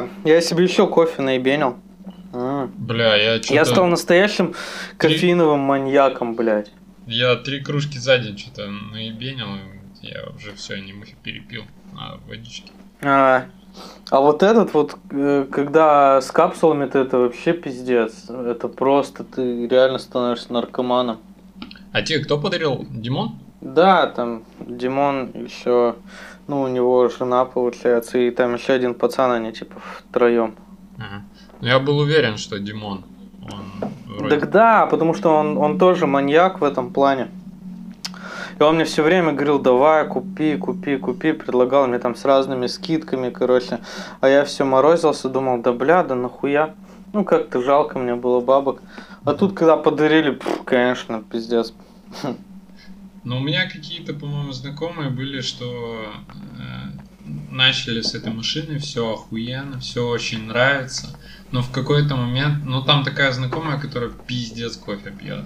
Да, я себе еще кофе наебенил. М. Бля, я что-то... Я стал настоящим кофеиновым маньяком, блядь. Я три кружки за день что-то наебенил, и я уже все, не мухи перепил на водичке. А, а вот этот вот, э, когда с капсулами, то это вообще пиздец. Это просто ты реально становишься наркоманом. А тебе кто подарил? Димон? Да, там Димон еще, ну, у него жена, получается, и там еще один пацан, они типа втроем. Ага. Ну, я был уверен, что Димон. Он вроде... Так да, потому что он, он тоже маньяк в этом плане. И он мне все время говорил, давай, купи, купи, купи, предлагал мне там с разными скидками, короче. А я все морозился, думал, да бля, да нахуя. Ну как-то жалко мне было бабок. А тут, когда подарили, пф, конечно, пиздец. Но у меня какие-то, по-моему, знакомые были, что э, начали с этой машины, все охуенно, все очень нравится. Но в какой-то момент, ну там такая знакомая, которая пиздец кофе пьет.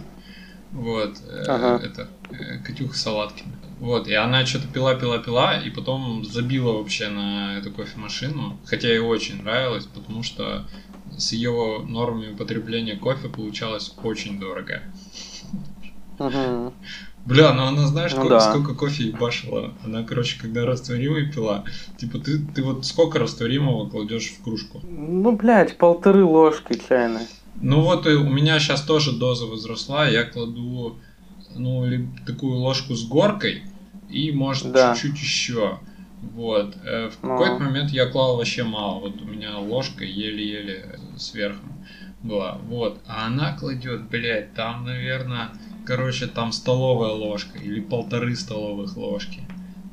Вот, э, Ага. это э, Катюха Салаткина. Вот, и она что-то пила, пила, пила, и потом забила вообще на эту кофемашину, хотя ей очень нравилось, потому что с ее нормами потребления кофе получалось очень дорого. Мгм. Бля, ну она знаешь, Ну сколько, да. сколько кофе ебашила? Она, короче, когда растворимый пила, типа ты, ты вот сколько растворимого кладешь в кружку? Ну, блядь, полторы ложки чайной. Ну вот и у меня сейчас тоже доза возросла, я кладу, ну, такую ложку с горкой и, может, Да. чуть-чуть еще. Вот. Э, В Ну. какой-то момент я клал вообще мало. Вот у меня ложка еле-еле сверху была. Вот. А она кладет, блядь, там, наверное, короче, там столовая ложка или полторы столовых ложки.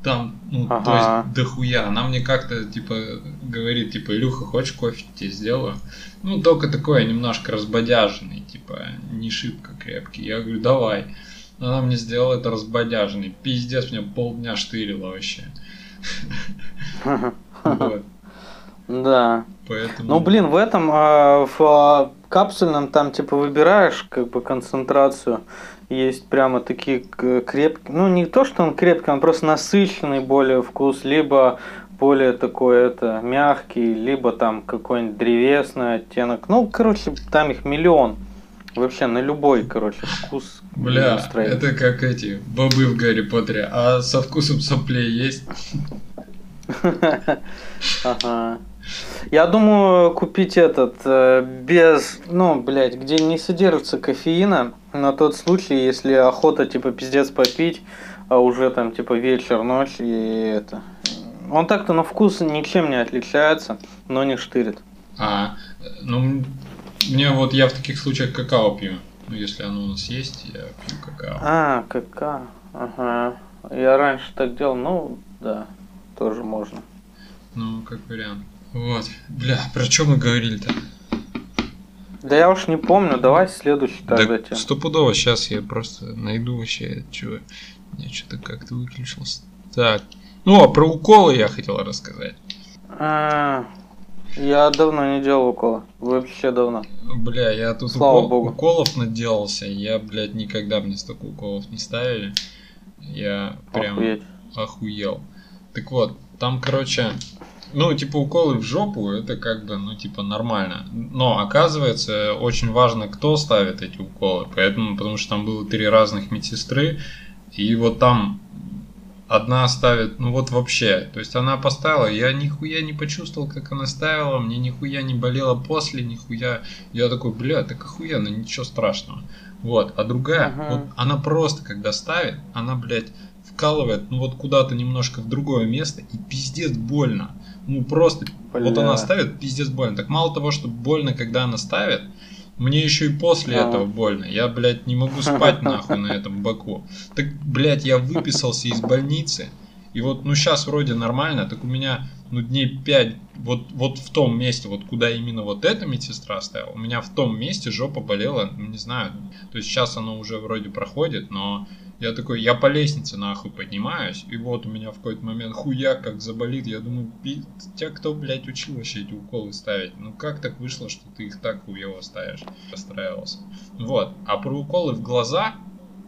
Там, ну, то Ага. есть дохуя. Она мне как-то, типа, говорит, типа, Илюха, хочешь кофе тебе сделаю? Ну, только такой немножко разбодяженный, типа, не шибко крепкий. Я говорю, давай. Она мне сделала это разбодяженный. Пиздец, меня полдня штырило вообще. Да. Поэтому... Ну, блин, в этом, а, в а, капсульном, там, типа, выбираешь, как бы, концентрацию. Есть прямо такие крепкие. Ну, не то, что он крепкий, он просто насыщенный более вкус, либо более такой, это, мягкий, либо там какой-нибудь древесный оттенок. Ну, короче, там их миллион. Вообще, на любой, короче, вкус. Бля, настроение. это как эти бобы в Гарри Поттере. А со вкусом соплей есть? Ага. Я думаю, купить этот э, без, ну, блядь, где не содержится кофеина, на тот случай, если охота, типа, пиздец попить, а уже там, типа, вечер, ночь и это. Он так-то на вкус ничем не отличается, но не штырит. А, ну, мне вот я в таких случаях какао пью. Ну, если оно у нас есть, я пью какао. А, кака. Ага. Я раньше так делал, ну, да, тоже можно. Ну, как вариант. Вот. Бля, про что мы говорили-то? Да я уж не помню, давай следующий тогда Да тему. стопудово, сейчас я просто найду вообще, чего. Я что-то как-то выключился. Так. Ну, а про уколы я хотел рассказать. А, я давно не делал укола. Вообще давно. Бля, я тут Слава укол- богу. уколов наделался. Я, блядь, никогда мне столько уколов не ставили. Я прям Охуеть. охуел. Так вот, там, короче, ну, типа, уколы в жопу, это как бы, ну, типа, нормально. Но, оказывается, очень важно, кто ставит эти уколы. Поэтому, потому что там было три разных медсестры, и вот там одна ставит, ну вот вообще, то есть она поставила, я нихуя не почувствовал, как она ставила, мне нихуя не болело после, нихуя, я такой, бля, так охуенно, ничего страшного. Вот, а другая, Ага. вот она просто, когда ставит, она, блядь, вкалывает, ну вот куда-то немножко в другое место, и пиздец больно. Ну просто, вот Бля. она ставит, пиздец больно. Так мало того, что больно, когда она ставит, мне еще и после Ага. этого больно. Я, блядь, не могу спать нахуй на этом боку. Так, блядь, я выписался из больницы. И вот, ну, сейчас вроде нормально, так у меня, ну, дней 5, вот, вот в том месте, вот куда именно вот эта медсестра ставила, у меня в том месте жопа болела, ну, не знаю, то есть сейчас оно уже вроде проходит, но я такой, я по лестнице нахуй поднимаюсь, и вот у меня в какой-то момент хуяк как заболит, я думаю, «Пи- тебя кто, блядь, учил вообще эти уколы ставить? Ну как так вышло, что ты их так хуево ставишь? Расстраивался. Вот, а про уколы в глаза,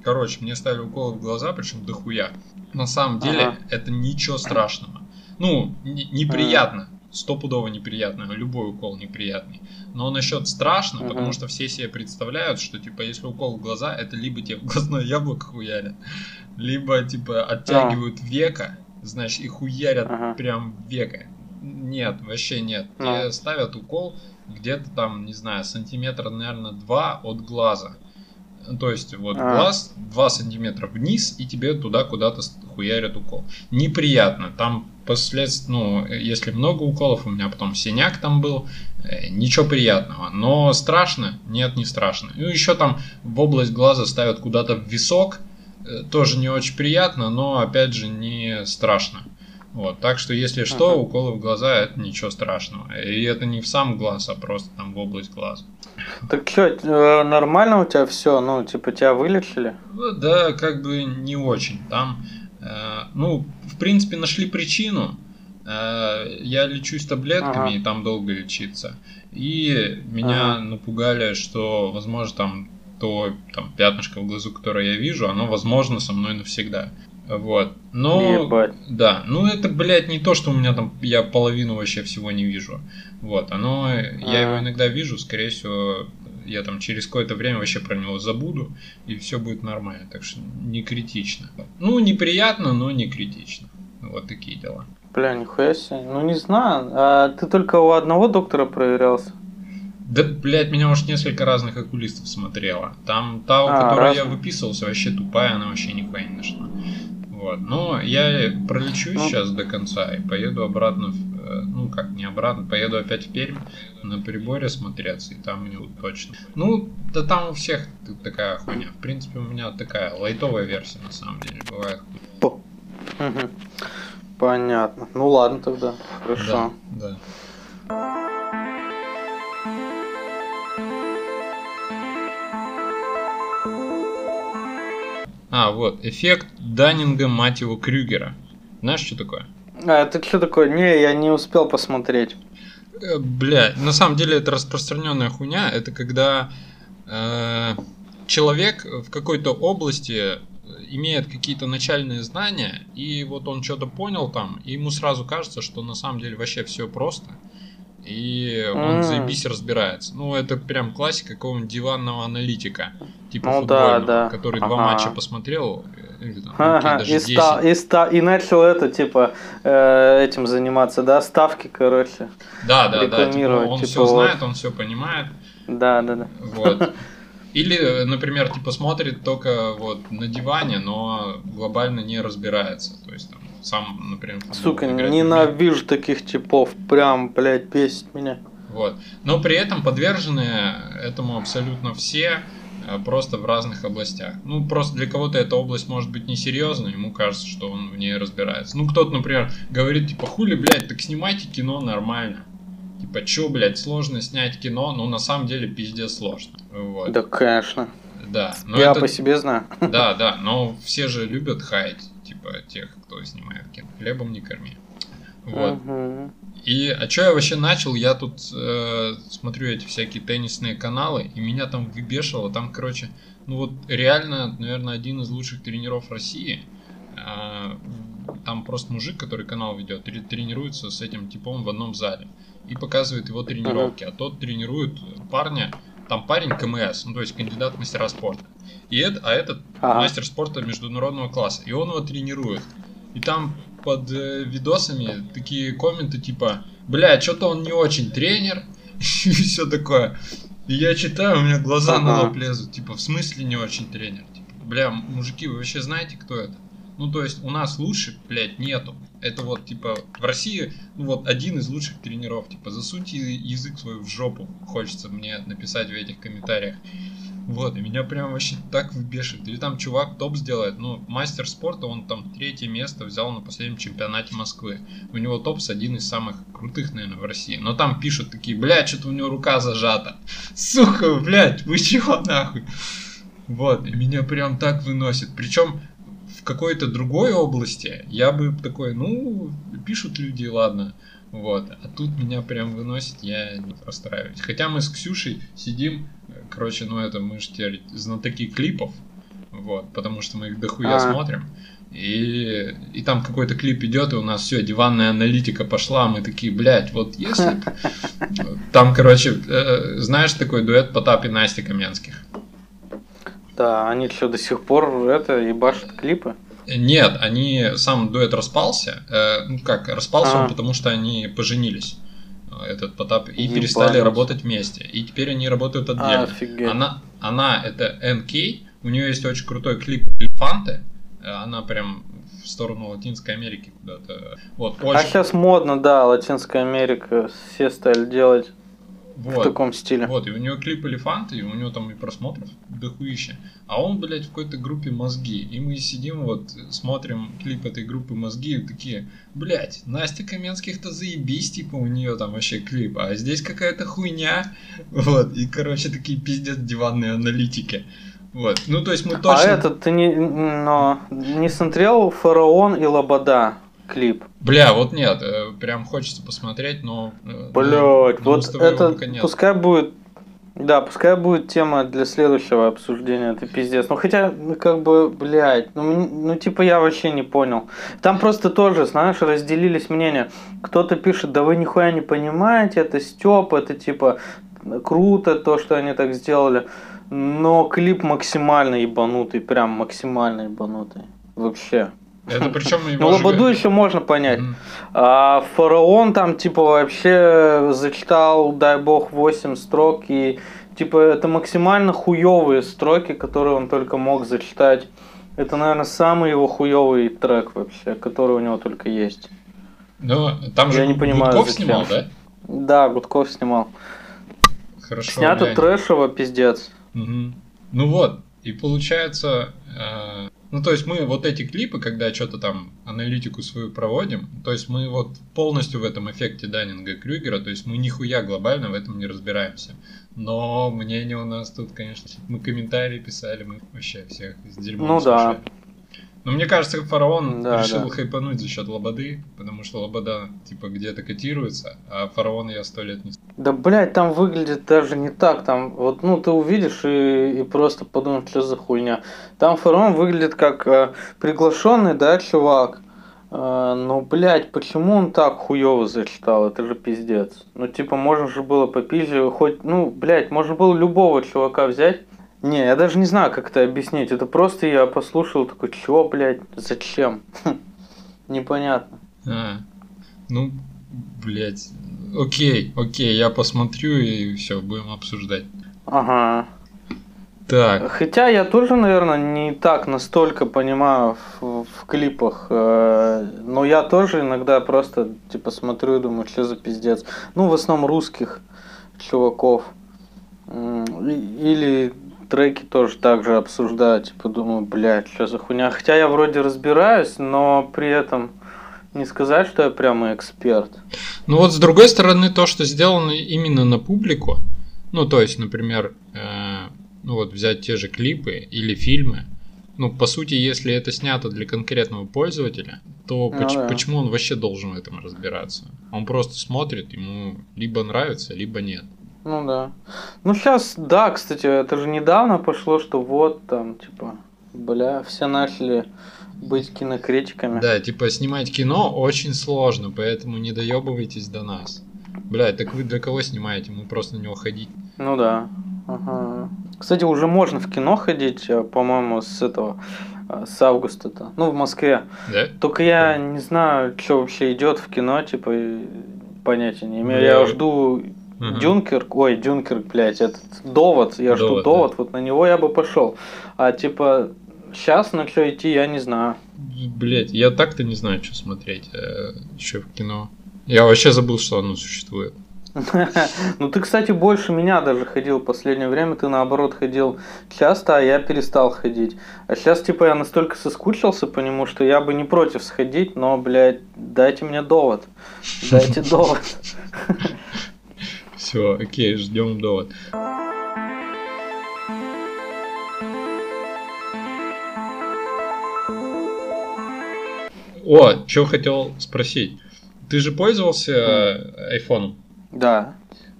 короче, мне ставили уколы в глаза, причем дохуя. На самом деле, Ага. это ничего страшного. Ну, не- неприятно. Стопудово неприятно, любой укол неприятный. Но насчет страшно, Мгм. потому что все себе представляют, что типа если укол в глаза, это либо тебе в глазное яблоко хуярят, либо типа оттягивают века, значит и хуярят Ага. прям века. Нет, вообще нет. Ну. Тебе ставят укол где-то там, не знаю, сантиметра, наверное, два от глаза. То есть вот А. глаз 2 сантиметра вниз, и тебе туда куда-то хуярят укол. Неприятно. Там последствия, ну, э, если много уколов, у меня потом синяк там был, э, ничего приятного. Но страшно? Нет, не страшно. Ну, еще там в область глаза ставят куда-то в висок, э, тоже не очень приятно, но опять же не страшно. Вот, так что если что, Ага. уколы в глаза это ничего страшного. И это не в сам глаз, а просто там в область глаза. Так что, нормально у тебя все? Ну, типа, тебя вылечили? Ну, Да, как бы не очень. Там, э, ну, принципе, нашли причину. Э, я лечусь таблетками, Ага. и там долго лечиться. И меня Ага. напугали, что, возможно, там то там, пятнышко в глазу, которое я вижу, оно, возможно, со мной навсегда. Вот. Но, Ебать. да, ну это, блядь, не то, что у меня там, я половину вообще всего не вижу. Вот, оно, я его иногда вижу, скорее всего, я там через какое-то время вообще про него забуду, и все будет нормально, так что не критично. Ну, неприятно, но не критично. Вот такие дела. Бля, нихуя себе. Ну, не знаю. А ты только у одного доктора проверялся? Да, блядь, меня уж несколько разных окулистов смотрело. Там та, у А, которой я разные. выписывался, вообще тупая, она вообще нихуя не нашла. Вот. Но я пролечусь Ну. сейчас до конца и поеду обратно, в, ну как, не обратно, поеду опять в Пермь на приборе смотреться, и там у него точно. Ну, да там у всех такая хуйня. В принципе, у меня такая лайтовая версия, на самом деле, бывает. Понятно. Ну ладно тогда. Хорошо. Да, да. А, вот, эффект Даннинга, мать его, Крюгера. Знаешь, что такое? А это что такое? Не, я не успел посмотреть. Э, Бля, на самом деле это распространенная хуйня. Это когда э, человек в какой-то области имеет какие-то начальные знания, и вот он что-то понял там, и ему сразу кажется, что на самом деле вообще все просто. И он М. заебись разбирается. Ну, это прям классика какого-нибудь диванного аналитика, типа Ну да, футбольного, да. который два Ага. матча посмотрел, э, или там, ну, окей, Ага, даже и, 10. ста- и, ста- и начал это, типа, э, этим заниматься, да, ставки, короче. Да, да, да. Типа, рекламировать, он типа, все вот. знает, он все понимает. Да, да, да. Вот. Или, например, типа смотрит только вот на диване, но глобально не разбирается. То есть там сам, например, Сука, играть ненавижу таких типов. Прям, блядь, бесит меня. Вот. Но при этом подвержены этому абсолютно все, просто в разных областях. Ну, просто для кого-то эта область может быть несерьезной, ему кажется, что он в ней разбирается. Ну, кто-то, например, говорит, типа, хули, блядь, так снимайте кино нормально. Типа, чё, блядь, сложно снять кино, но на самом деле пиздец сложно. Вот. Да, конечно. Да, но я это- по себе знаю. Да, да, но все же любят хаять, типа, тех, кто снимает кино. Хлебом не корми. Вот. Мгм. И, а что я вообще начал? Я тут э, смотрю эти всякие теннисные каналы, и меня там выбешивало. Там, короче, ну вот реально, наверное, один из лучших тренеров России. А, там просто мужик, который канал ведет, тре- тренируется с этим типом в одном зале. И показывает его тренировки. А тот тренирует парня, там парень КМС, ну то есть кандидат в мастера спорта. И это, а этот Ага. мастер спорта международного класса. И он его тренирует. И там под э, видосами такие комменты типа, бля, что-то он не очень тренер, и все такое. И я читаю, у меня глаза на лоб лезут. Типа, в смысле не очень тренер? Типа, бля, мужики, вы вообще знаете, кто это? Ну, то есть, у нас лучше, блядь, нету. Это вот, типа, в России, ну, вот, один из лучших тренеров. Типа, засуньте язык свой в жопу, хочется мне написать в этих комментариях. Вот, и меня прям вообще так выбешивает. Или там чувак топ сделает, ну, мастер спорта, он там третье место взял на последнем чемпионате Москвы. У него топс один из самых крутых, наверное, в России. Но там пишут такие, блядь, что-то у него рука зажата. Сука, блядь, вы чего нахуй? Вот, и меня прям так выносит. Причем в какой-то другой области я бы такой, ну, пишут люди, ладно. Вот, а тут меня прям выносит, я не расстраиваюсь. Хотя мы с Ксюшей сидим, короче, ну это мы же теперь знатоки клипов, вот, потому что мы их дохуя А. смотрим. И, и там какой-то клип идет, и у нас все, диванная аналитика пошла, мы такие, блядь, вот если... Там, короче, э, знаешь такой дуэт Потап и Настя Каменских? Да, они что, до сих пор это ебашат клипы? Нет, они сам дуэт распался. Э, ну как, распался А. он, потому что они поженились. Этот Потап и Ебать. перестали работать вместе. И теперь они работают отдельно. Офигеть. Она, она это НК. У нее есть очень крутой клип Элефанты. Она прям в сторону Латинской Америки куда-то. Вот, А очень. сейчас модно, да, Латинская Америка, все стали делать в вот. таком стиле. Вот, и у него клип Элефанты, и у него там и просмотров дохуища. А он, блядь, в какой-то группе Мозги. И мы сидим вот, смотрим клип этой группы Мозги, и такие, блядь, Настя Каменских-то заебись, типа, у нее там вообще клип, а здесь какая-то хуйня. Вот, и, короче, такие пиздец диванные аналитики. Вот, ну, то есть мы точно... А этот ты не, но, не смотрел Фараон и Лобода клип? Бля, вот нет, э, прям хочется посмотреть, но... э, Блять, вот это нет. пускай будет. Да, пускай будет тема для следующего обсуждения, это пиздец. Ну хотя, ну, как бы, блядь, ну, ну типа я вообще не понял. Там просто тоже, знаешь, разделились мнения. Кто-то пишет, да вы нихуя не понимаете, это Степ, это типа круто то, что они так сделали. Но клип максимально ебанутый, прям максимально ебанутый. Вообще. Это причем Ну, Лободу еще можно понять. А фараон там, типа, вообще зачитал, дай бог, 8 строк. И, типа, это максимально хуевые строки, которые он только мог зачитать. Это, наверное, самый его хуевый трек вообще, который у него только есть. Ну, там же Я не понимаю, Гудков зачем. снимал, да? Да, Гудков снимал. Хорошо. Снято глянь. трэшево, пиздец. Мгм. Ну вот, и получается, э, ну то есть мы вот эти клипы, когда что-то там аналитику свою проводим, то есть мы вот полностью в этом эффекте Даннинга Крюгера, то есть мы нихуя глобально в этом не разбираемся. Но мнение у нас тут, конечно, мы комментарии писали, мы вообще всех с дерьмом Ну да. Но мне кажется, фараон Да, решил да. хайпануть за счет Лободы, потому что Лобода типа где-то котируется, а фараона я сто лет не Да, блядь, там выглядит даже не так. Там, вот, ну, ты увидишь и, и просто подумаешь, что за хуйня. Там фараон выглядит как э, приглашенный, да, чувак. Э, но, блядь, почему он так хуево зачитал? Это же пиздец. Ну, типа, можно же было попизже, хоть, ну, блядь, можно было любого чувака взять. Не, я даже не знаю, как это объяснить. Это просто я послушал такой, чё, блядь, зачем? Непонятно. А, ну, блядь. Окей, окей, я посмотрю и все, будем обсуждать. Ага. Так, Хотя я тоже, наверное, не так настолько понимаю в, в клипах, э, но я тоже иногда просто типа смотрю и думаю, что за пиздец. Ну, в основном русских чуваков. Или треки тоже так же обсуждаю, типа думаю, блядь, что за хуйня. Хотя я вроде разбираюсь, но при этом не сказать, что я прямо эксперт. ну вот с другой стороны, то, что сделано именно на публику, ну, то есть, например, э, ну вот взять те же клипы или фильмы, ну, по сути, если это снято для конкретного пользователя, то Ну поч- да. почему он вообще должен в этом разбираться? Он просто смотрит, ему либо нравится, либо нет. Ну да. Ну сейчас, да, кстати, это же недавно пошло, что вот там, типа, бля, все начали быть кинокритиками. Да, типа снимать кино очень сложно, поэтому не доебывайтесь до нас. Блядь, так вы для кого снимаете? Мы просто на него ходить. Ну да. Ага. Кстати, уже можно в кино ходить, э, по-моему, с этого, э, с августа-то. Ну, в Москве. Да? Только я не знаю, что вообще идет в кино, типа, понятия не имею. Бля, Я жду Ага. Дюнкерк, ой, Дюнкерк, блядь, этот довод, я жду Довод, довод, вот на него я бы пошел. А типа, сейчас на что идти, я не знаю. Блять, я так-то не знаю, что смотреть еще в кино. Я вообще забыл, что оно существует. Ну ты, кстати, больше меня даже ходил в последнее время. Ты наоборот ходил часто, а я перестал ходить. А сейчас, типа, я настолько соскучился по нему, что я бы не против сходить, но, блядь, дайте мне довод. Дайте довод. Все, окей, ждем довод. О, что хотел спросить. Ты же пользовался э, айфоном? Да.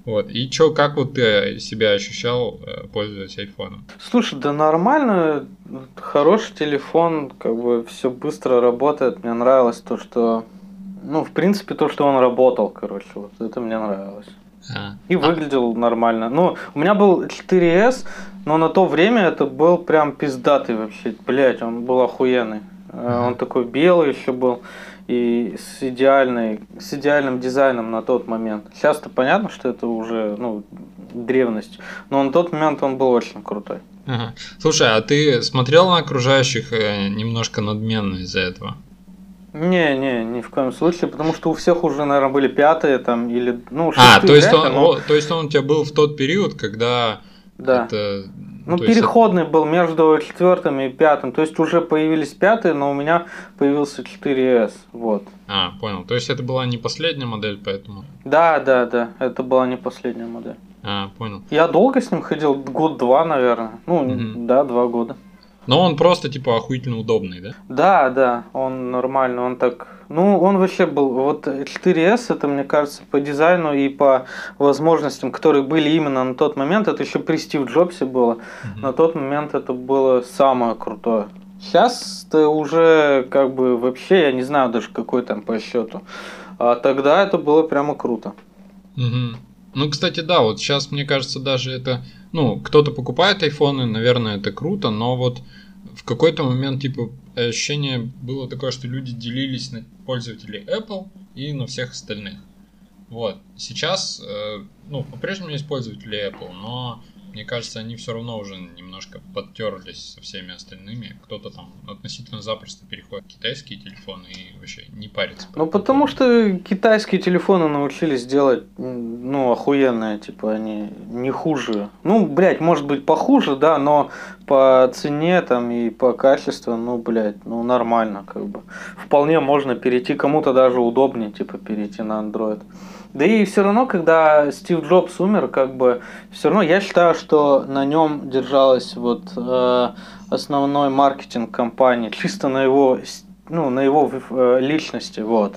Вот. И чё, как вот ты себя ощущал, э, пользуясь айфоном? Слушай, да нормально, хороший телефон, как бы все быстро работает. Мне нравилось то, что, ну, в принципе, то, что он работал, короче, вот это мне нравилось. А. И выглядел нормально. Ну, у меня был 4S, но на то время это был прям пиздатый вообще. Блять, он был охуенный. Э, Он такой белый еще был и с идеальной, с идеальным дизайном на тот момент. Сейчас-то понятно, что это уже ну, древность, но на тот момент он был очень крутой. Ага. Слушай, а ты смотрел на окружающих э, немножко надменно из-за этого? Не, не, ни в коем случае, потому что у всех уже, наверное, были пятые там или ну А, шестые то есть, он, но- то есть он у тебя был в тот период, когда да. это... Ну, то есть переходный был между четвертым и пятым. То есть уже появились пятые, но у меня появился 4S. Вот. А, понял. То есть это была не последняя модель, поэтому... Да, да, да. Это была не последняя модель. А, понял. Я долго с ним ходил, год-два, наверное. Ну, Мгм. да, два года. Но он просто, типа, охуительно удобный, да? Да, да, он нормально, он так... Ну, он вообще был... Вот 4S, это, мне кажется, по дизайну и по возможностям, которые были именно на тот момент, это еще при Стив Джобсе было. Мгм. На тот момент это было самое крутое. Сейчас ты уже как бы вообще, я не знаю даже какой там по счету. А тогда это было прямо круто. Мгм. Ну, кстати, да, вот сейчас, мне кажется, даже это... Ну, кто-то покупает айфоны, наверное, это круто, но вот в какой-то момент, типа, ощущение было такое, что люди делились на пользователей Apple и на всех остальных. Вот. Сейчас, э, ну, по-прежнему есть пользователи Apple, но мне кажется, они все равно уже немножко подтерлись со всеми остальными. Кто-то там относительно запросто переходит в китайские телефоны и вообще не парится. Ну потому что китайские телефоны научились делать, ну, охуенные, типа, они не хуже. Ну, блядь, может быть похуже, да, но по цене там и по качеству, ну, блядь, ну, нормально, как бы. Вполне можно перейти, кому-то даже удобнее, типа, перейти на Android. Да и все равно, когда Стив Джобс умер, как бы, все равно я считаю, что на нем держалась вот э, основной маркетинг компании, чисто на его, ну, на его э, личности, вот.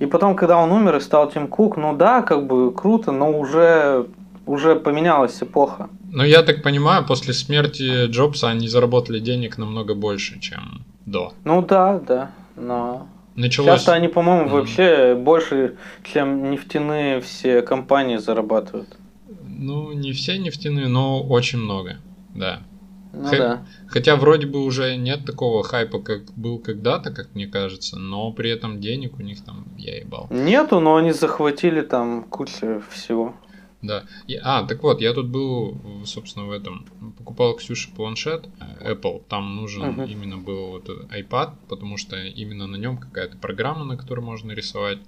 И потом, когда он умер и стал Тим Кук, ну да, как бы круто, но уже, уже поменялась эпоха. Ну, я так понимаю, после смерти Джобса они заработали денег намного больше, чем до. Ну да, да, но... Началось... Сейчас они, по-моему, Мгм. вообще больше, чем нефтяные все компании зарабатывают. Ну, не все нефтяные, но очень много, да. Ну Хэ- да. Хотя вроде бы уже нет такого хайпа, как был когда-то, как мне кажется, но при этом денег у них там я ебал. Нету, но они захватили там кучу всего. Да. И- а, так вот, я тут был, собственно, в этом. Покупал Ксюше планшет э, Apple. Там нужен Мгм. именно был вот этот iPad, потому что именно на нем какая-то программа, на которой можно рисовать.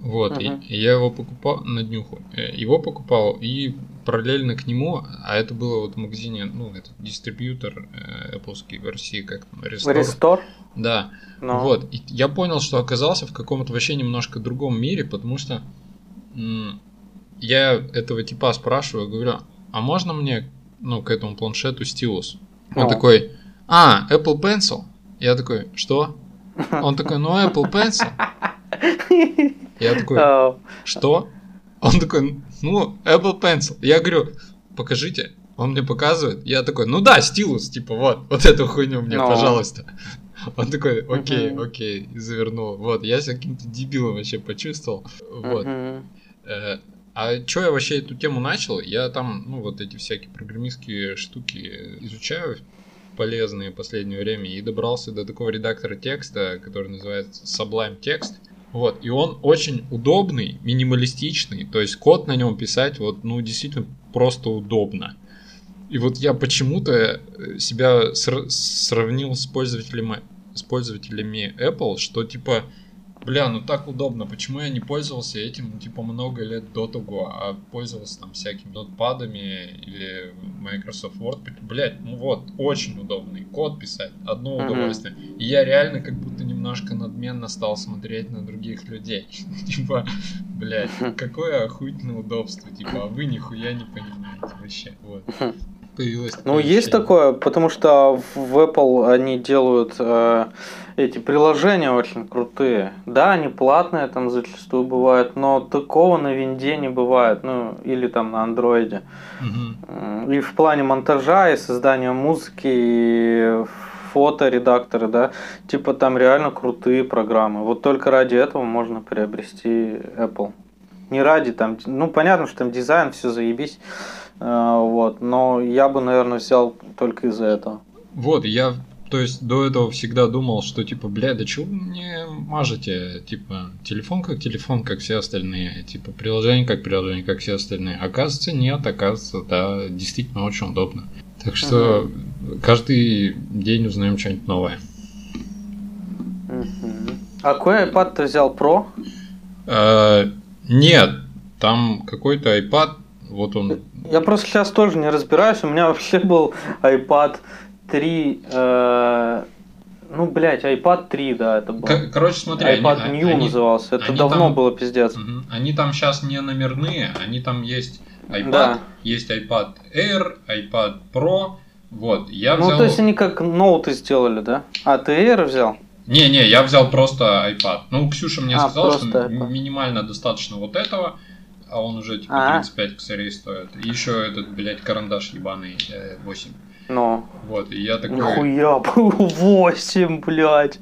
Вот, и- Мгм. и я его покупал на днюху. Э, Его покупал и параллельно к нему, а это было вот в магазине, ну, это дистрибьютор э, Apple в России, как там, Restore. Рестор? Да, Ну, вот, и я понял, что оказался в каком-то вообще немножко другом мире, потому что м, я этого типа спрашиваю, говорю, а можно мне, ну, к этому планшету стилус? Он Ну. такой, а, Apple Pencil? Я такой, что? Он такой, ну, Apple Pencil. Я такой, а, что? Он такой, ну, Apple Pencil. Я говорю, покажите. Он мне показывает. Я такой, ну да, стилус, типа, вот, вот эту хуйню мне, Ну. пожалуйста. Он такой, окей, Мгм. окей, и завернул. Вот, я себя каким-то дебилом вообще почувствовал. Вот. Э, А чё я вообще эту тему начал? Я там, ну, вот эти всякие программистские штуки изучаю полезные в последнее время и добрался до такого редактора текста, который называется Sublime Text. Вот, и он очень удобный, минималистичный, то есть код на нем писать вот, ну, действительно просто удобно. И вот я почему-то э, себя сра- сравнил с пользователями, с пользователями Apple, что типа, бля, ну так удобно, почему я не пользовался этим, ну, типа, много лет до того, а пользовался там всякими нотпадами или Microsoft Word, блядь, ну вот, очень удобный, код писать, одно Мгм. удовольствие. И я реально как будто немножко надменно стал смотреть на других людей. Типа, блядь, какое охуительное удобство, типа, а вы нихуя не понимаете вообще. Вот. Появилось Ну, есть ощущение. такое, потому что в Apple они делают э, эти приложения очень крутые. Да, они платные там зачастую бывают, но такого на винде не бывает, ну, или там на андроиде. М, И в плане монтажа, и создания музыки, и фоторедакторы, да, типа там реально крутые программы. Вот только ради этого можно приобрести Apple. Не ради там, ну понятно, что там дизайн, все заебись, вот, но я бы, наверное, взял только из-за этого. Вот, я, то есть, до этого всегда думал, что, типа, бля, да чего вы мне мажете? Типа, телефон как телефон, как все остальные. Типа, приложение как приложение, как все остальные. Оказывается, нет, оказывается, да, действительно очень удобно. Так что каждый день узнаем что-нибудь новое. Мгм. А какой iPad ты взял Pro? А, нет, там какой-то iPad, вот он. Я просто сейчас тоже не разбираюсь. У меня вообще был iPad 3. э, ну, блядь, iPad 3, да, это был. Короче, смотри, iPad они- New они- назывался. Это они давно там- было пиздец. Мгм. Они там сейчас не номерные, они там есть iPad, Да. есть iPad Air, iPad Pro. Вот, я Ну, взял. то есть они как ноуты сделали, да? А, ты Air взял? Не-не, я взял просто iPad. Ну, Ксюша мне А, сказала, что iPad. минимально достаточно вот этого, а он уже типа А. 35 косарей стоит. И еще этот, блядь, карандаш ебаный э, 8. Ну, Вот, и я такой... нихуя, 8, блядь.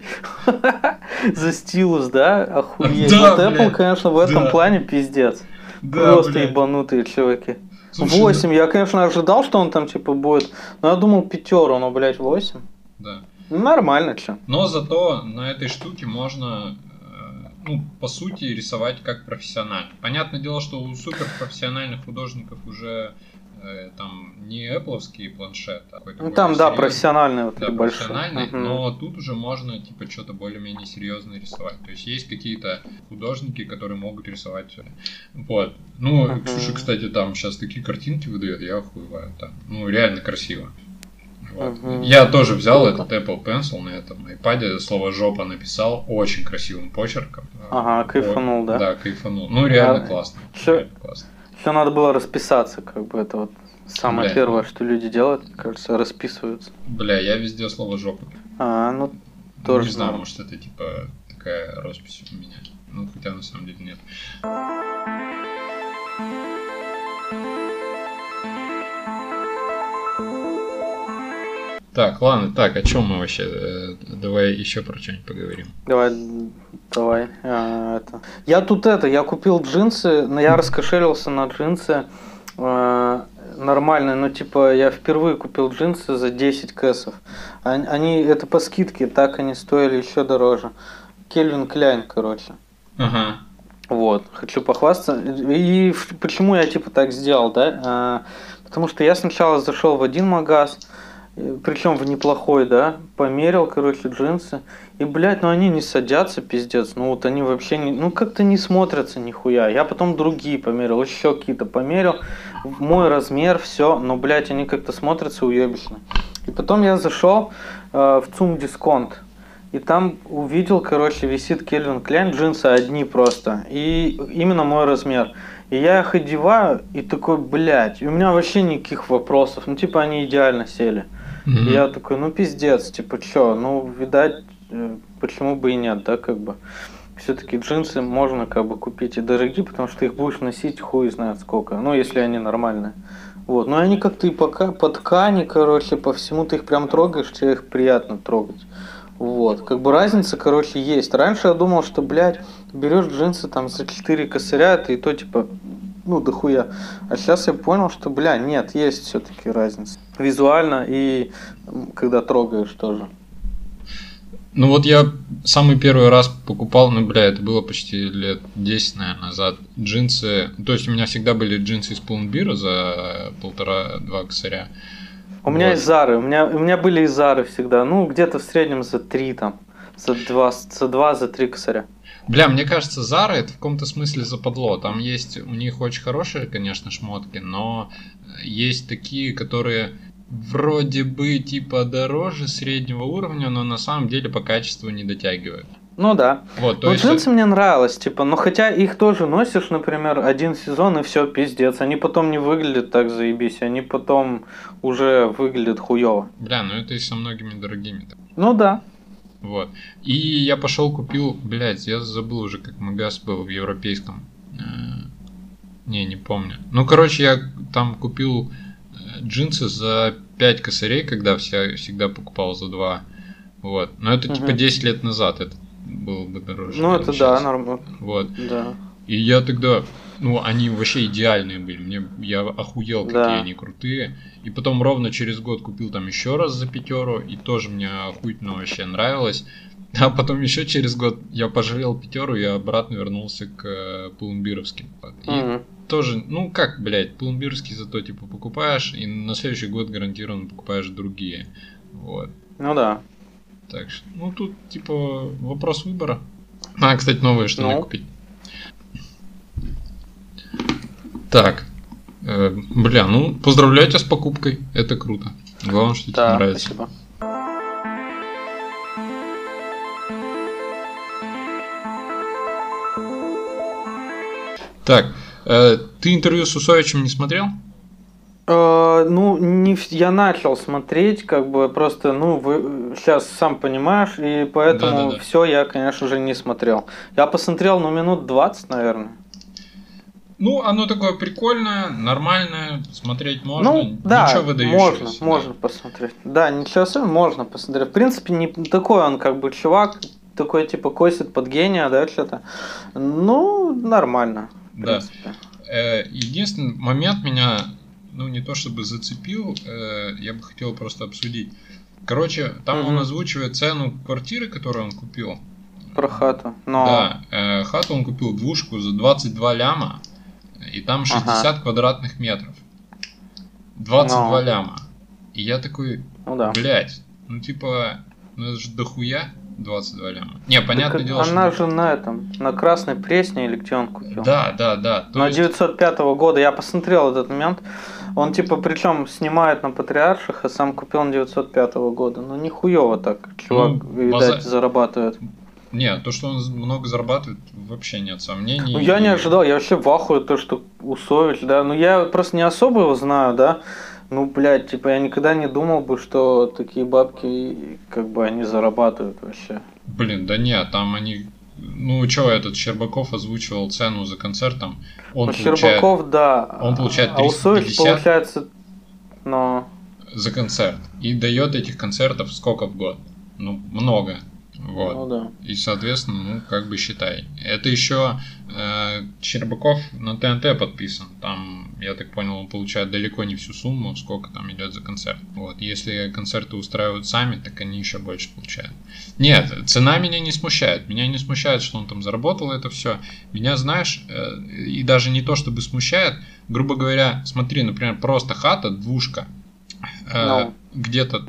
За стилус, да? Охуеть. Да, вот Apple, блядь. конечно, в этом Да. плане пиздец. Да, Просто блядь. ебанутые чуваки. Слушай, 8, я, конечно, ожидал, что он там типа будет, но я думал пятеру, но, блядь, 8. Да. Ну, нормально, чё. Но зато на этой штуке можно, ну, по сути, рисовать как профессионально. Понятное дело, что у суперпрофессиональных художников уже э, там не Apple'овский планшет, а какой-то Ну, там, да, профессиональные вот Да, Мгм. но тут уже можно, типа, что-то более-менее серьезное рисовать. То есть есть какие-то художники, которые могут рисовать. э, Вот. Ну, Мгм. Ксюша, кстати, там сейчас такие картинки выдает, я охуеваю. Там. Ну, реально красиво. Вот. Я тоже взял Круто. этот Apple Pencil на этом iPad, слово жопа написал очень красивым почерком. Ага, кайфанул, да? Да, кайфанул. Ну, реально классно. чё- Реально классно. Надо было расписаться, как бы это вот самое Бля. первое, что люди делают, кажется, расписываются. Бля, я везде слово жопа. А, ну, Тоже не знаю, норм. может это типа такая роспись у меня. Ну, хотя на самом деле нет. Так, ладно, так, о чем мы вообще? Э, Давай еще про что-нибудь поговорим. давай, давай. а, это. Я тут это, я купил джинсы, но я раскошелился на джинсы э, нормальные, ну типа я впервые купил джинсы за 10 кэсов. Они, они- это по скидке, так они стоили еще дороже. Кельвин Кляйн, короче. Ага. Вот, хочу похвастаться. И почему я типа так сделал, да? А, потому что я сначала зашел в один магаз, причем в неплохой, да, померил, короче, джинсы. И, блядь, ну они не садятся, пиздец. Ну вот они вообще не, ну как-то не смотрятся нихуя. Я потом другие померил, еще какие-то померил. Мой размер, все, но, блядь, они как-то смотрятся уебищно. И потом я зашел э, в ЦУМ Дисконт. И там увидел, короче, висит Кельвин Кляйн, джинсы одни просто. И именно мой размер. И я их одеваю, и такой, блядь, у меня вообще никаких вопросов. Ну, типа, они идеально сели. И я такой, ну, пиздец, типа, чё, ну, видать, э, почему бы и нет, да, как бы. Все-таки джинсы можно как бы купить и дорогие, потому что их будешь носить хуй знает сколько. Ну, если они нормальные. Вот. Но они как-то и пока по ткани, короче, по всему ты их прям трогаешь, тебе их приятно трогать. Вот. Как бы разница, короче, есть. Раньше я думал, что, блядь, берешь джинсы там за 4 косаря, это и то, типа, ну, дохуя. А сейчас я понял, что, бля, нет, есть все-таки разница. Визуально и когда трогаешь тоже. Ну вот я самый первый раз покупал, ну бля, это было почти лет 10, наверное, назад, джинсы. То есть у меня всегда были джинсы из Пулнбира за полтора-два косаря. У меня Вот. из Зары, у меня, у меня были из Зары всегда, ну, где-то в среднем за 3 там, за 2, за 2, за 3 косаря. Бля, мне кажется, Zara это в каком-то смысле западло. Там есть у них очень хорошие, конечно, шмотки, но есть такие, которые вроде бы типа дороже среднего уровня, но на самом деле по качеству не дотягивают. Ну да. Вот, то Ну, есть... джинсы мне нравилось, типа, но хотя их тоже носишь, например, один сезон и все, пиздец. Они потом не выглядят так заебись, они потом уже выглядят хуево. Бля, ну это и со многими дорогими. Ну да. Вот. И я пошел купил, блядь, я забыл уже, как магаз был в европейском. Э, Не, не помню. Ну, короче, я там купил э, джинсы за 5 косарей, когда вся, всегда покупал за 2. Вот. Но это типа Мгм. 10 лет назад это было бы дороже. Ну это да, нормально. Вот. Да. И я тогда, ну, они вообще идеальные были. Мне я охуел, какие Да. они крутые. И потом ровно через год купил там еще раз за пятеру, и тоже мне охуительно вообще нравилось. А потом еще через год я пожалел пятеру, и обратно вернулся к э, пулумбировским. И Мгм. тоже, ну как, блядь, пулумбировский зато типа покупаешь, и на следующий год гарантированно покупаешь другие. Вот. Ну да. Так что, ну тут типа вопрос выбора. А, кстати, новые штаны Ну. купить. Так. Э, бля, ну поздравляю тебя с покупкой. Это круто. Главное, что тебе Да, нравится. спасибо. Так, э, ты интервью с Усовичем не смотрел? Э, ну, не, я начал смотреть, как бы просто, ну, вы сейчас сам понимаешь, и поэтому Да-да-да. все я, конечно же, не смотрел. Я посмотрел, ну, минут 20, наверное. Ну, оно такое прикольное, нормальное, смотреть можно. ну, да, Ничего выдающегося. можно, да. можно посмотреть. Да, ничего особенного, можно посмотреть. В принципе, не такой он, как бы, чувак, такой, типа, косит под гения, да, что-то. Ну, нормально, Да. Э, Единственный момент меня, ну не то чтобы зацепил, э, я бы хотел просто обсудить. Короче, там он Мгм. озвучивает цену квартиры, которую он купил. Про хату. Но... Да, э, хату он купил двушку за 22 ляма, и там 60 квадратных метров. 22 Ну. ляма. И я такой, Ну да. блядь, ну типа, ну это же дохуя 22 ляма. Не, понятное Так дело, она что... же на этом, на Красной Пресне или где он купил? Да, да, да. То На есть- 905 года я посмотрел этот момент. Он типа причем снимает на Патриарших, а сам купил на 905 года. Ну нихуево так, чувак, Ну, видать, база- зарабатывает. Не, то, что он много зарабатывает, вообще нет сомнений. Ну я не ожидал, я вообще в ахуе то, что Усович, да. Ну я просто не особо его знаю, да. Ну, блядь, типа я никогда не думал бы, что такие бабки, как бы они зарабатывают вообще. Блин, да нет, там они... Ну, что этот Щербаков озвучивал цену за концертом. Он Ну, получает Щербаков, да. он получает А Усович 350. получается, но... за концерт. И дает этих концертов сколько в год? Ну, много. Вот. Ну да. И, соответственно, ну, как бы считай. Это еще э, Щербаков на ТНТ подписан. Там, я так понял, он получает далеко не всю сумму, сколько там идет за концерт. Вот. Если концерты устраивают сами, так они еще больше получают. Нет, цена меня не смущает. Меня не смущает, что он там заработал это все. Меня, знаешь, э, и даже не то, чтобы смущает, грубо говоря, смотри, например, просто хата, двушка, э, Ну. где-то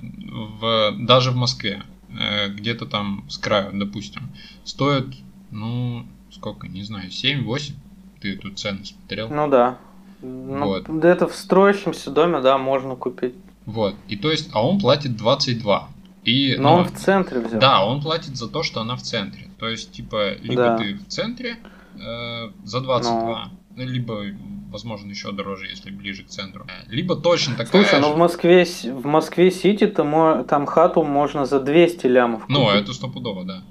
в, даже в Москве, э, где-то там с краю, допустим, стоит, ну, сколько, не знаю, 7-8, ты тут цену смотрел. Ну да. Ну, Вот. да это в строящемся доме, да, можно купить. Вот, и то есть, а он платит 22. И, Но ну, он в центре взял. Да, он платит за то, что она в центре. То есть, типа, либо Да. ты в центре э, за 22, ну, либо, возможно, еще дороже, если ближе к центру. Либо точно такая Слушай, ну же. в Москве, в Москве Сити то мо- там хату можно за 200 лямов Ну, купить. это стопудово, да.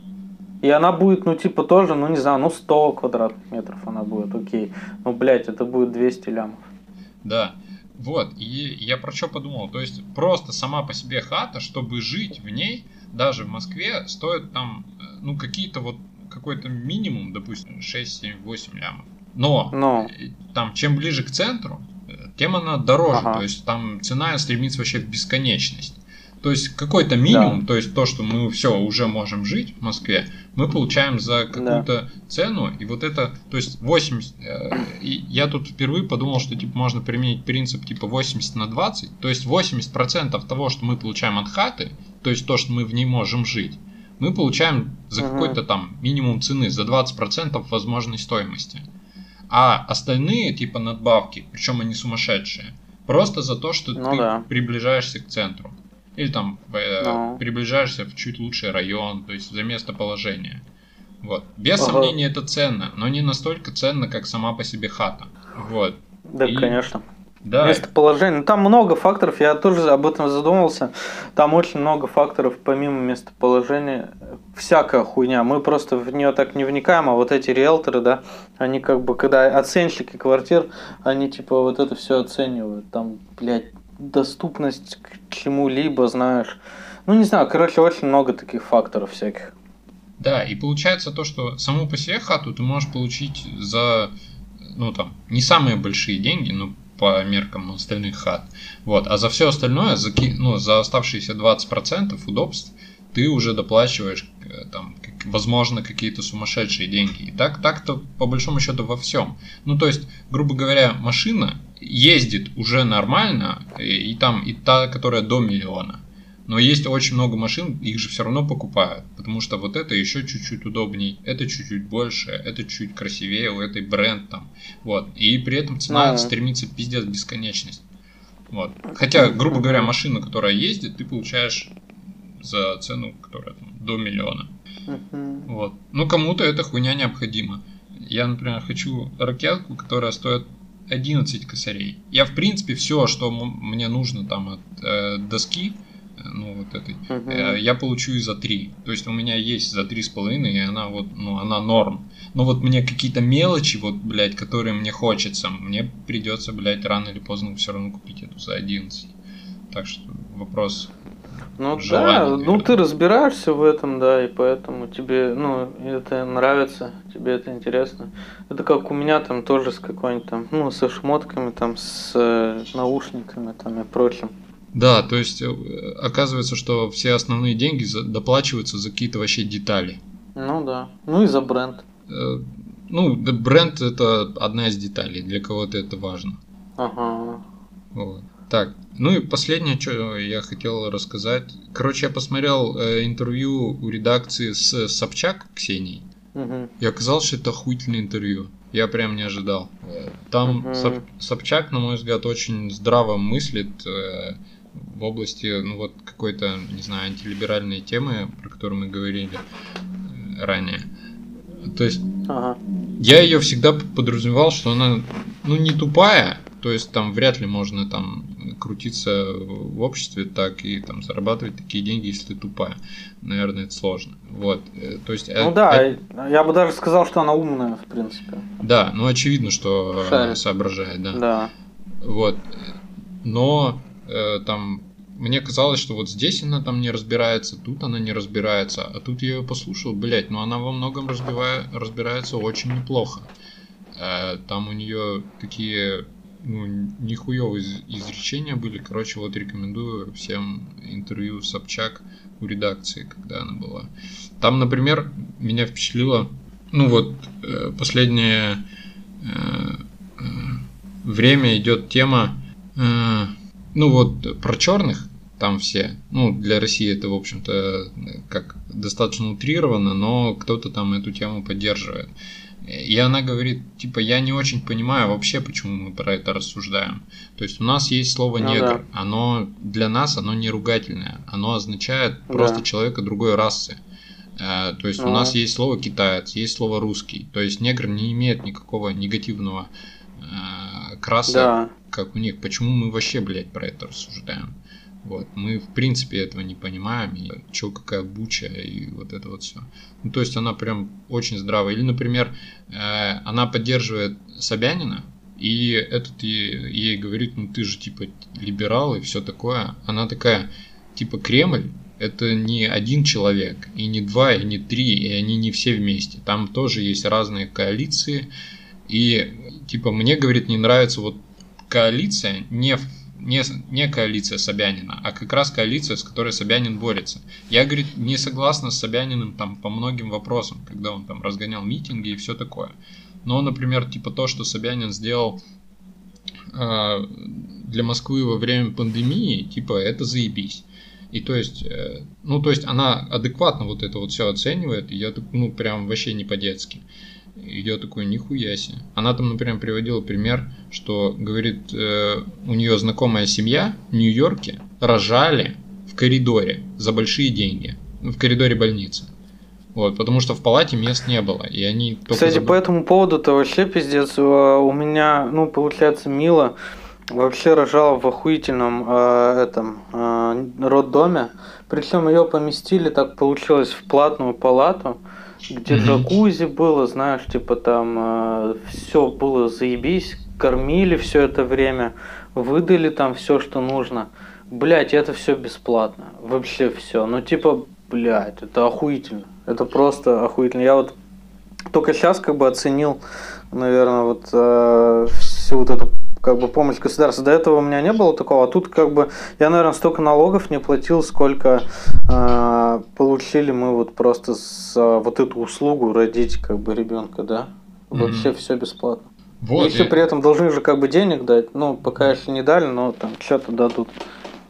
И она будет, ну, типа, тоже, ну, не знаю, ну, 100 квадратных метров она будет, окей. Ну, блядь, это будет 200 лямов. Да. Вот, и я про что подумал, то есть просто сама по себе хата, чтобы жить в ней, даже в Москве, стоит там, э, ну, какие-то вот, какой-то минимум, допустим, 6, 7, 8 лямов. Но Ну, э, там, чем ближе к центру, э, тем она дороже, Ага. то есть там цена стремится вообще в бесконечность. То есть какой-то минимум, то есть то, что мы все уже можем жить в Москве, мы получаем за какую-то цену, и вот это, то есть 80, э, и я тут впервые подумал, что типа можно применить принцип типа 80 на 20, то есть 80% того, что мы получаем от хаты, то есть то, что мы в ней можем жить, мы получаем за Мгм. какой-то там минимум цены, за 20% возможной стоимости. А остальные типа надбавки, причем они сумасшедшие, просто за то, что Ну ты да. приближаешься к центру. Или там э, Ну. приближаешься в чуть лучший район, то есть за местоположение. Вот. Без Ага. сомнения это ценно, но не настолько ценно, как сама по себе хата. Вот. Да, И- конечно. Да, Местоположение. Ну, Там много факторов, я тоже об этом задумался. Там очень много факторов, помимо местоположения. Всякая хуйня. Мы просто в нее так не вникаем, а вот эти риэлторы, да, они как бы, когда оценщики квартир, они типа вот это все оценивают. Там, блядь, доступность к чему-либо, знаешь. Ну, не знаю, короче, очень много таких факторов всяких. Да, и получается то, что саму по себе хату ты можешь получить за, ну там, не самые большие деньги, ну, по меркам остальных хат. Вот, а за все остальное, за, ну, за оставшиеся 20% удобств, ты уже доплачиваешь, э, там, возможно, какие-то сумасшедшие деньги. И так, так-то, по большому счету, во всем. Ну, то есть, грубо говоря, машина ездит уже нормально, и, и там, и та, которая до миллиона. Но есть очень много машин, их же все равно покупают, потому что вот это еще чуть-чуть удобней, это чуть-чуть больше, это чуть красивее, у этой бренд там, вот. И при этом цена Ну. стремится пиздец бесконечность. Вот. Хотя, грубо говоря, машина, которая ездит, ты получаешь за цену, которая там, до миллиона. Мгм. Вот. Ну, кому-то эта хуйня необходима. Я, например, хочу ракетку, которая стоит 11 косарей. Я, в принципе, все, что м- мне нужно там от э, доски, ну, вот этой, э, я получу и за 3. То есть у меня есть за 3,5, и она вот, ну, она норм. Но вот мне какие-то мелочи, вот, блядь, которые мне хочется, мне придется, блядь, рано или поздно все равно купить эту за 11. Так что вопрос Ну желание, да, ну наверное. ты разбираешься в этом, да, и поэтому тебе, ну, это нравится, тебе это интересно. Это как у меня там тоже с какой-нибудь там, ну, со шмотками, там, с э, наушниками там и прочим. Да, то есть э, оказывается, что все основные деньги доплачиваются за какие-то вообще детали. Ну да, ну и за бренд. Э, Ну, бренд это одна из деталей, для кого-то это важно. Ага. Вот. Так, ну и последнее, что я хотел рассказать. Короче, я посмотрел э, интервью у редакции с Собчак Ксенией. Мгм. И оказалось, что это охуительное интервью. Я прям не ожидал. Э, Там Мгм. Соп- Собчак, на мой взгляд, очень здраво мыслит э, в области, ну вот, какой-то, не знаю, антилиберальной темы, про которую мы говорили э, ранее. То есть Ага. я ее всегда подразумевал, что она, ну, не тупая, то есть там вряд ли можно там крутиться в обществе так и там зарабатывать такие деньги, если ты тупая. Наверное, это сложно. Вот. э, То есть, Ну э, да, э, я бы даже сказал, что она умная, в принципе. да, ну очевидно, что она Шарит. соображает, да. Да. Вот. Но э, там мне казалось, что вот здесь она там не разбирается, тут она не разбирается, а тут я ее послушал, блять, ну она во многом разбивая, разбирается очень неплохо. Э, там у нее такие ну, нихуевые из- изречения были. Короче, вот рекомендую всем интервью Собчак у редакции, когда она была. Там, например, меня впечатлило, ну вот, э, последнее э, э, время идет тема, э, ну вот, про черных, там все, ну, для России это, в общем-то, как достаточно утрировано, но кто-то там эту тему поддерживает. И она говорит, типа, я не очень понимаю вообще, почему мы про это рассуждаем. То есть у нас есть слово Ну негр, оно для нас оно не ругательное, оно означает просто Да. человека другой расы. Э, То есть у Ну. нас есть слово китаец, есть слово русский. То есть негр не имеет никакого негативного э, краса, Да. как у них. Почему мы вообще, блядь, про это рассуждаем? Вот. Мы, в принципе, этого не понимаем. И чё, какая буча, и вот это вот все. Ну, то есть она прям очень здравая. Или, например, э, она поддерживает Собянина, и этот ей, ей говорит, ну ты же типа либерал и все такое. Она такая, типа Кремль, это не один человек, и не два, и не три, и они не все вместе. Там тоже есть разные коалиции. И типа мне, говорит, не нравится вот коалиция, не, не, не коалиция Собянина, а как раз коалиция, с которой Собянин борется. Я, говорит, не согласна с Собяниным там по многим вопросам, когда он там разгонял митинги и все такое. Но, например, типа то, что Собянин сделал э, для Москвы во время пандемии, типа это заебись. И то есть, э, ну то есть она адекватно вот это вот все оценивает, и я ну прям вообще не по-детски. И я такой, нихуя себе. Она там, например, приводила пример, что, говорит, э, у нее знакомая семья в Нью-Йорке рожали в коридоре за большие деньги. В коридоре больницы. Вот, потому что в палате мест не было, и они только Кстати, забыли. по этому поводу-то вообще пиздец. э, У меня, ну, получается, Мила вообще рожала в охуительном э, этом э, роддоме. Причем ее поместили, так получилось, в платную палату, где джакузи было, знаешь, типа там все было заебись, кормили все это время, выдали там все, что нужно. Блять, это все бесплатно. Вообще все. Ну, типа, блять, это охуительно. Это просто охуительно. Я вот только сейчас как бы оценил, наверное, вот э, всю вот эту как бы помощь государства. До этого у меня не было такого, а тут как бы я, наверное, столько налогов не платил, сколько э, получили мы вот просто за вот эту услугу родить как бы ребенка, да? Вообще Мгм. все бесплатно. Вот, Еще и- при этом должны же как бы денег дать, ну пока еще не дали, но там что-то дадут.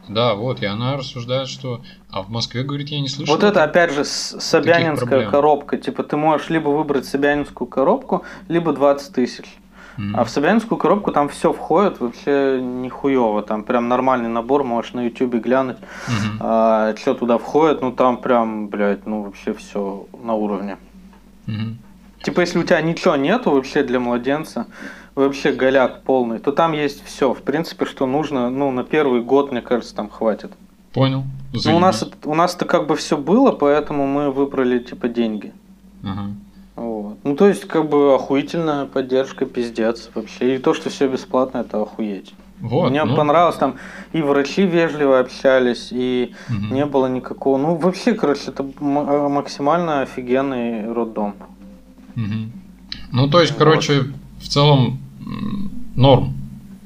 да, вот, и она рассуждает, что... А в Москве, говорит, я не слышал. Вот это опять же с- собянинская коробка. Типа ты можешь либо выбрать собянинскую коробку, либо 20 тысяч. Мгм. А в Собянинскую коробку там все входит вообще нихуево. Там прям нормальный набор, можешь на ютубе глянуть, Мгм. что туда входит. Ну там прям, блядь, ну вообще все на уровне. Мгм. Типа если у тебя ничего нету вообще для младенца, вообще голяк полный, то там есть все, в принципе, что нужно, ну на первый год, мне кажется, там хватит. Понял. Ну у нас у нас-то как бы все было, поэтому мы выбрали типа деньги. Ага. Вот. Ну, то есть, как бы охуительная поддержка, пиздец вообще. И то, что все бесплатно, это охуеть. Вот. Мне ну, понравилось, там и врачи вежливо общались, и мгм. не было никакого. Ну, вообще, короче, это э, максимально офигенный роддом. Мгм. Ну, то есть, Вот. короче, в целом норм.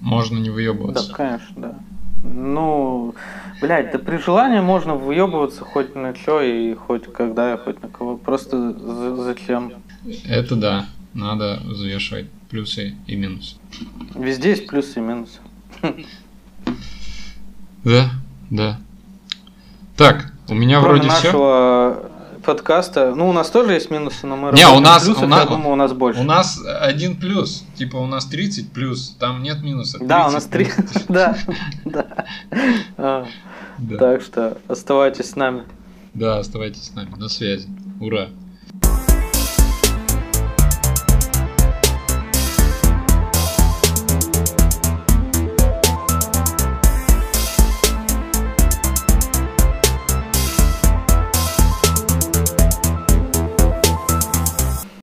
Можно не Да, выебываться. конечно, да. Ну, блядь, да при желании можно выебываться хоть на что и хоть когда и хоть на кого. Просто за- зачем? Это да. Надо взвешивать плюсы и минусы. Везде есть плюсы и минусы. Да, да. Так, у меня Кроме вроде все. Подкаста, ну, у нас тоже есть минусы, но мы Не, у нас- плюсов, у нас- я думаю, у нас больше. У нас один плюс. Типа у нас 30 плюс, там нет минуса. Да, у нас 30 три. плюс. Да, да. А, Да. Так что оставайтесь с нами. Да, оставайтесь с нами. На связи. Ура.